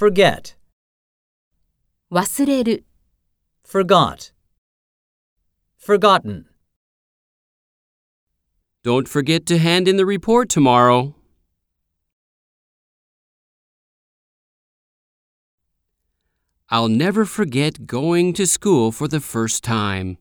forget, 忘れる、forgot, forgotten. Don't forget to hand in the report tomorrow. I'll never forget going to school for the first time.